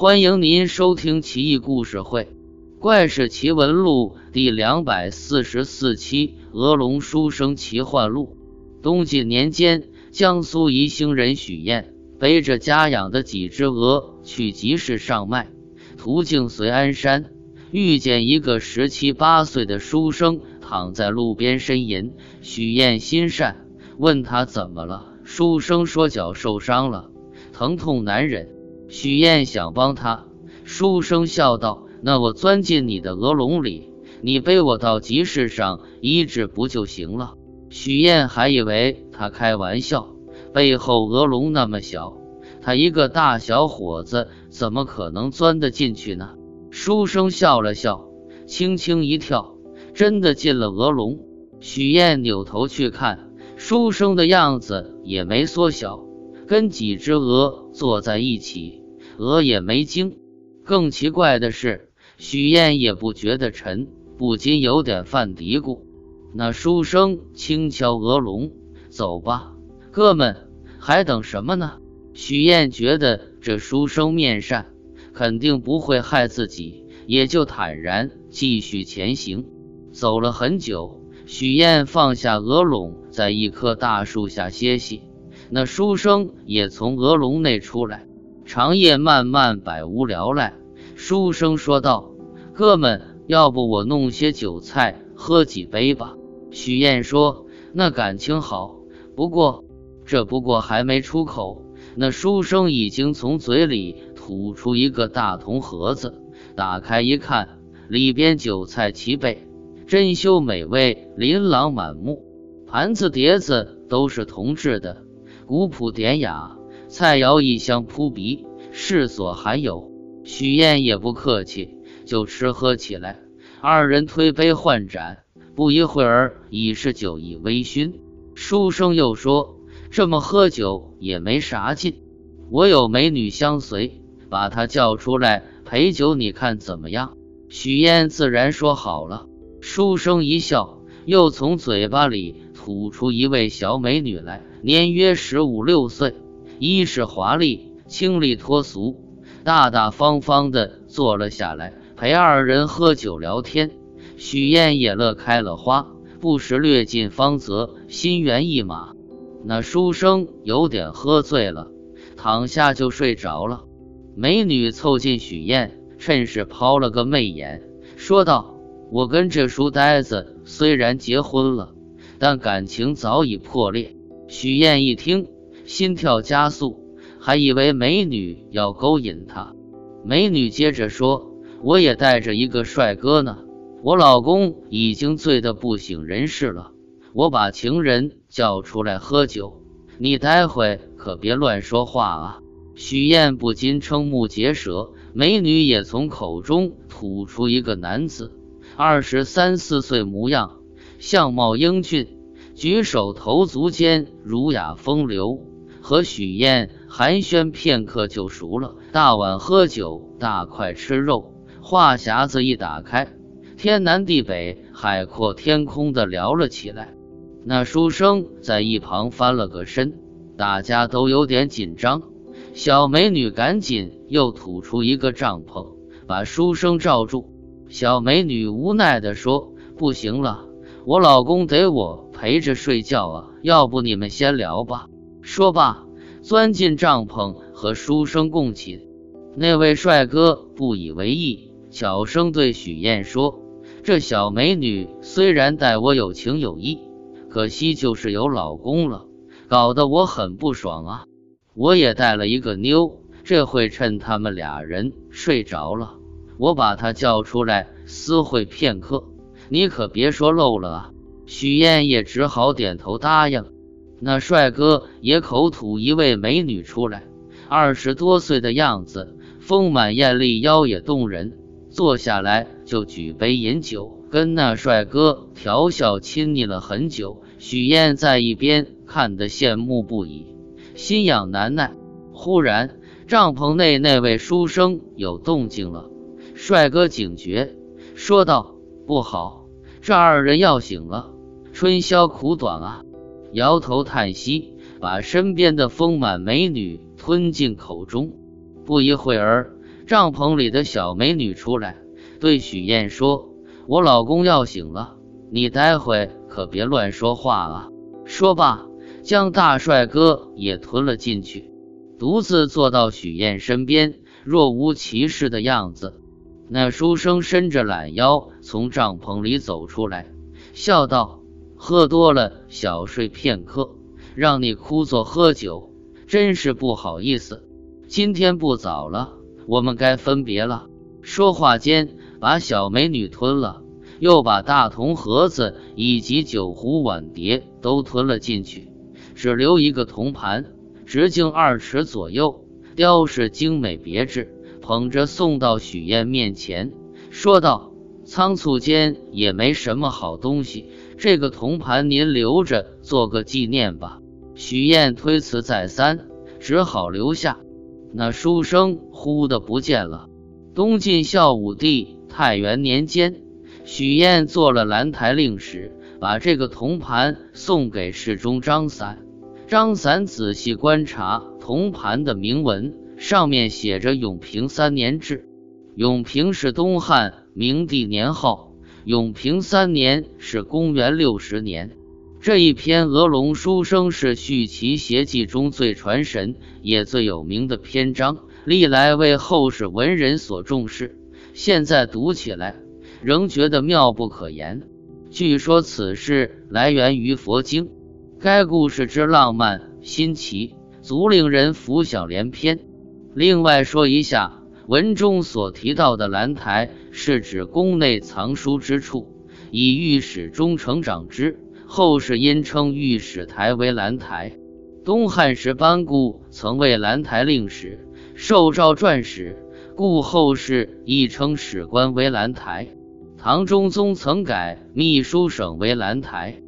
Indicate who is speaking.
Speaker 1: 欢迎您收听《奇异故事会·怪事奇闻录》第两百四十四期《鹅龙书生奇幻录》。东晋年间，江苏宜兴人许燕背着家养的几只鹅去集市上卖，途径随安山，遇见一个十七八岁的书生躺在路边呻吟。许燕心善，问他怎么了。书生说脚受伤了，疼痛难忍。许燕想帮他，书生笑道：“那我钻进你的鹅笼里，你背我到集市上医治不就行了？”许燕还以为他开玩笑，背后鹅笼那么小，他一个大小伙子怎么可能钻得进去呢？书生笑了笑，轻轻一跳，真的进了鹅笼。许燕扭头去看，书生的样子也没缩小，跟几只鹅坐在一起。鹅也没惊，更奇怪的是，许燕也不觉得沉，不禁有点犯嘀咕。那书生轻敲鹅笼：“走吧，哥们，还等什么呢？”许燕觉得这书生面善，肯定不会害自己，也就坦然继续前行。走了很久，许燕放下鹅笼，在一棵大树下歇息。那书生也从鹅笼内出来。长夜漫漫，百无聊赖。书生说道：“哥们，要不我弄些酒菜喝几杯吧？”许燕说：“那感情好。”不过，这不过还没出口，那书生已经从嘴里吐出一个大铜盒子，打开一看，里边酒菜齐备，珍馐美味，琳琅满目，盘子碟子都是铜制的，古朴典雅。菜肴异香扑鼻，世所罕有。许燕也不客气，就吃喝起来。二人推杯换盏，不一会儿已是酒意微醺。书生又说：“这么喝酒也没啥劲，我有美女相随，把她叫出来陪酒，你看怎么样？”许燕自然说好了。书生一笑，又从嘴巴里吐出一位小美女来，年约十五六岁。衣饰华丽，清丽脱俗，大大方方的坐了下来，陪二人喝酒聊天。许燕也乐开了花，不时略尽芳泽，心猿意马。那书生有点喝醉了，躺下就睡着了。美女凑近许燕，趁势抛了个媚眼，说道：“我跟这书呆子虽然结婚了，但感情早已破裂。”许燕一听。心跳加速，还以为美女要勾引他。美女接着说：“我也带着一个帅哥呢，我老公已经醉得不省人事了。我把情人叫出来喝酒，你待会可别乱说话啊！”许燕不禁瞠目结舌。美女也从口中吐出一个男子，二十三四岁模样，相貌英俊，举手投足间儒雅风流。和许燕寒暄片刻就熟了，大碗喝酒，大块吃肉，话匣子一打开，天南地北、海阔天空的聊了起来。那书生在一旁翻了个身，大家都有点紧张。小美女赶紧又吐出一个帐篷，把书生罩住。小美女无奈地说：“不行了，我老公得我陪着睡觉啊，要不你们先聊吧。”说罢，钻进帐篷和书生共寝。那位帅哥不以为意，小声对许燕说：“这小美女虽然待我有情有义，可惜就是有老公了，搞得我很不爽啊！我也带了一个妞，这会趁他们俩人睡着了，我把她叫出来私会片刻，你可别说漏了啊！”许燕也只好点头答应。那帅哥也口吐一位美女出来，二十多岁的样子，丰满艳丽，腰也动人。坐下来就举杯饮酒，跟那帅哥调笑亲昵了很久。许燕在一边看得羡慕不已，心痒难耐。忽然，帐篷内那位书生有动静了，帅哥警觉，说道：“不好，这二人要醒了，春宵苦短啊！”摇头叹息，把身边的丰满美女吞进口中。不一会儿，帐篷里的小美女出来，对许燕说：“我老公要醒了，你待会可别乱说话啊。”说罢，将大帅哥也吞了进去，独自坐到许燕身边，若无其事的样子。那书生伸着懒腰从帐篷里走出来，笑道：“喝多了，小睡片刻，让你枯坐喝酒，真是不好意思。今天不早了，我们该分别了。”说话间，把小美女吞了，又把大铜盒子以及酒壶碗碟都吞了进去，只留一个铜盘，直径二尺左右，雕饰精美别致。捧着送到许燕面前，说道：“仓促间也没什么好东西，这个铜盘您留着做个纪念吧。”许燕推辞再三，只好留下。那书生忽的不见了。东晋孝武帝太元年间，许燕做了兰台令史，把这个铜盘送给侍中张散。张散仔细观察铜盘的铭文。上面写着“永平三年制”，永平是东汉明帝年号，永平三年是公元六十年。这一篇《鹅龙书生是续奇邪记》中最传神也最有名的篇章，历来为后世文人所重视。现在读起来，仍觉得妙不可言。据说此事来源于佛经，该故事之浪漫新奇，足令人浮想联翩。另外说一下，文中所提到的兰台，是指宫内藏书之处，以御史中丞掌之。后世因称御史台为兰台。东汉时班固曾为兰台令史，受诏撰史，故后世亦称史官为兰台。唐中宗曾改秘书省为兰台。